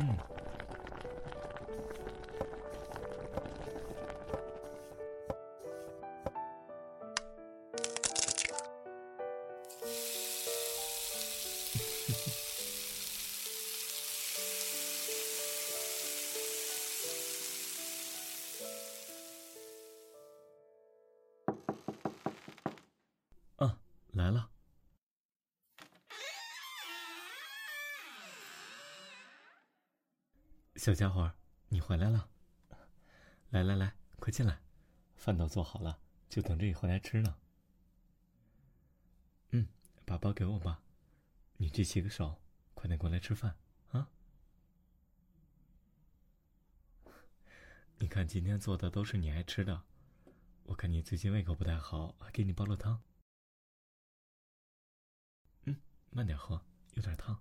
嗯。小家伙，你回来了！来来来，快进来，饭都做好了，就等着你回来吃呢。嗯，把包给我吧，你去洗个手，快点过来吃饭啊！你看今天做的都是你爱吃的，我看你最近胃口不太好，还给你煲了汤。嗯，慢点喝，有点烫。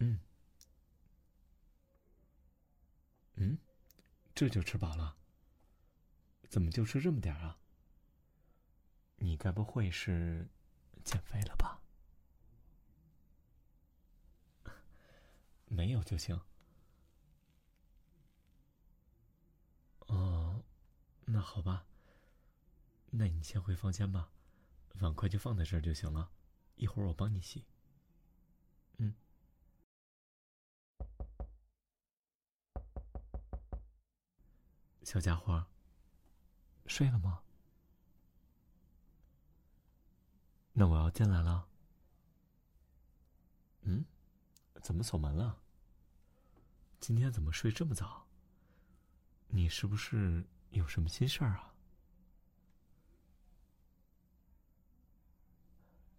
嗯，嗯，这就吃饱了？怎么就吃这么点啊？你该不会是减肥了吧？没有就行。哦，那好吧。那你先回房间吧，碗筷就放在这儿就行了，一会儿我帮你洗。嗯。小家伙，睡了吗？那我要进来了。嗯，怎么锁门了？今天怎么睡这么早？你是不是有什么心事儿啊？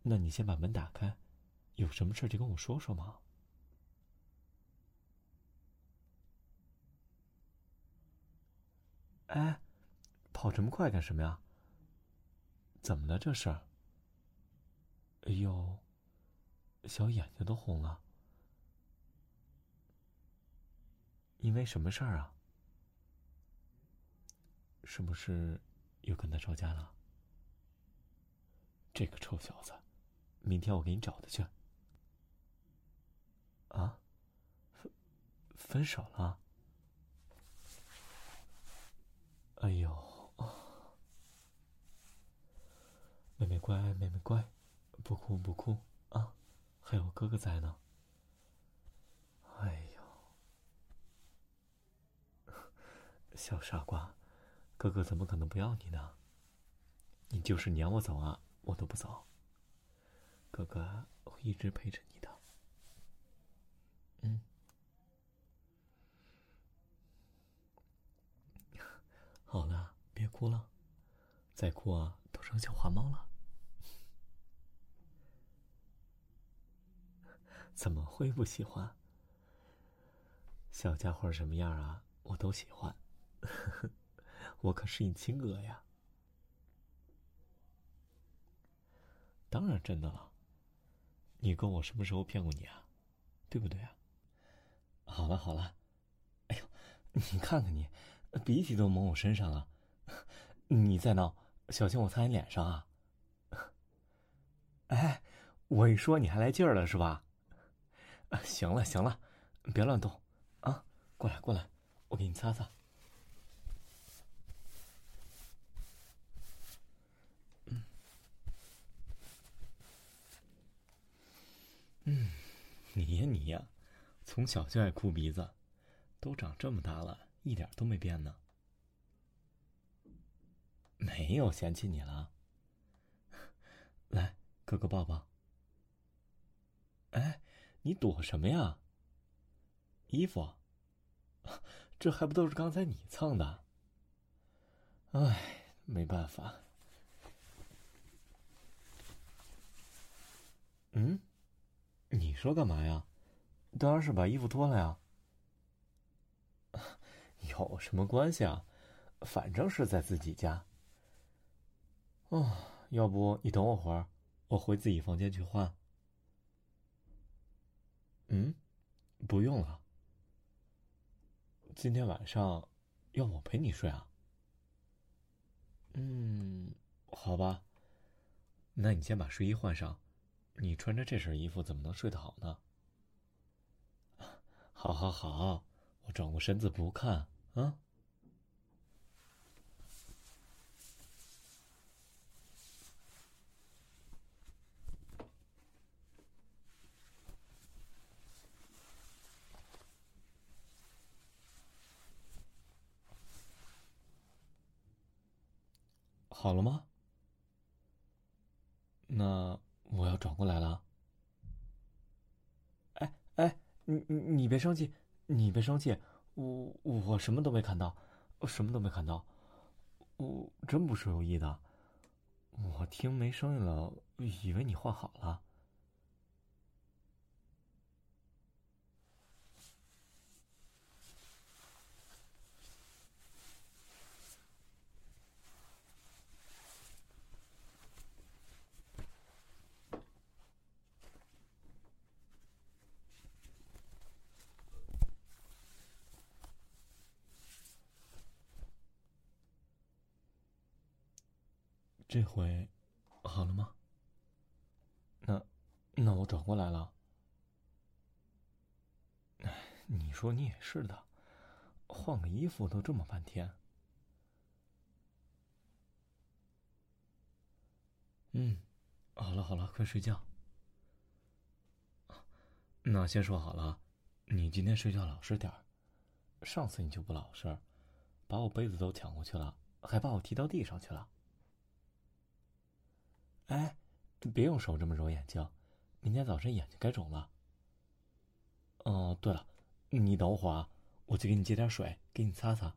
那你先把门打开，有什么事就跟我说说嘛。哎，跑这么快干什么呀？怎么了这是？哎呦，小眼睛都红了，因为什么事儿啊？是不是又跟他吵架了？这个臭小子，明天我给你找他去。啊？分分手了？哎呦，妹妹乖，妹妹乖，不哭不哭啊，还有哥哥在呢。哎呦，小傻瓜，哥哥怎么可能不要你呢？你就是撵我走啊，我都不走。哥哥会一直陪着你的。嗯。好了，别哭了，再哭啊都成小花猫了。怎么会不喜欢？小家伙什么样啊，我都喜欢。我可是你亲哥呀。当然真的了。你哥我什么时候骗过你啊？对不对啊？好了好了，哎呦，你看看你。鼻涕都蒙我身上了，你再闹，小心我擦你脸上啊！哎，我一说你还来劲儿了是吧？行了行了，别乱动啊！过来过来，我给你擦擦。嗯，嗯，你呀你呀，从小就爱哭鼻子，都长这么大了。一点都没变呢，没有嫌弃你了。来，哥哥抱抱。哎，你躲什么呀？衣服，这还不都是刚才你蹭的？哎，没办法。嗯，你说干嘛呀？当然是把衣服脱了呀。有什么关系啊？反正是在自己家。哦，要不你等我会儿，我回自己房间去换。嗯，不用了。今天晚上要我陪你睡啊？嗯，好吧。那你先把睡衣换上，你穿着这身衣服怎么能睡得好呢？好，好，好，我转过身子不看啊。好了吗？那我要转过来了。哎哎，你你你别生气，你别生气，我我什么都没看到，我什么都没看到，我真不是有意的。我听没声音了，以为你换好了。这回好了吗？那那我转过来了。哎，你说你也是的，换个衣服都这么半天。嗯，好了好了，快睡觉。那先说好了，你今天睡觉老实点儿。上次你就不老实，把我杯子都抢过去了，还把我踢到地上去了。哎，别用手这么揉眼睛，明天早晨眼睛该肿了。哦，对了，你等会儿啊，我去给你接点水，给你擦擦。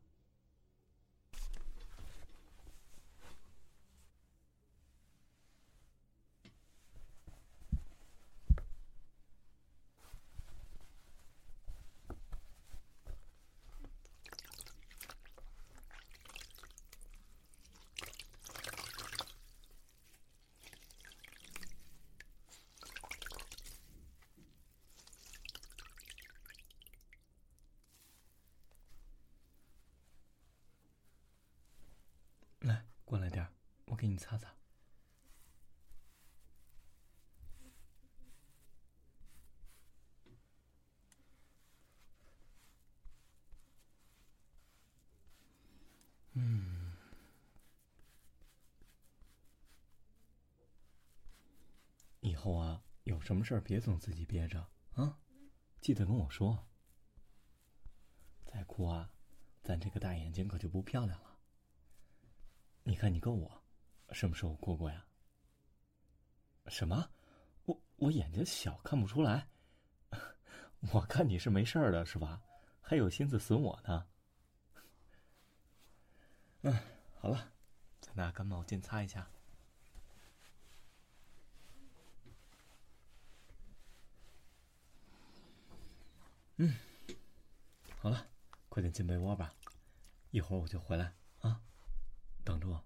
过来点我给你擦擦。嗯，以后啊，有什么事儿别总自己憋着啊，记得跟我说。再哭啊，咱这个大眼睛可就不漂亮了。你看，你跟我什么时候哭过呀？什么？我我眼睛小，看不出来。我看你是没事儿的，是吧？还有心思损我呢。嗯，好了，拿干毛巾擦一下。嗯，好了，快点进被窝吧，一会儿我就回来啊。等着我。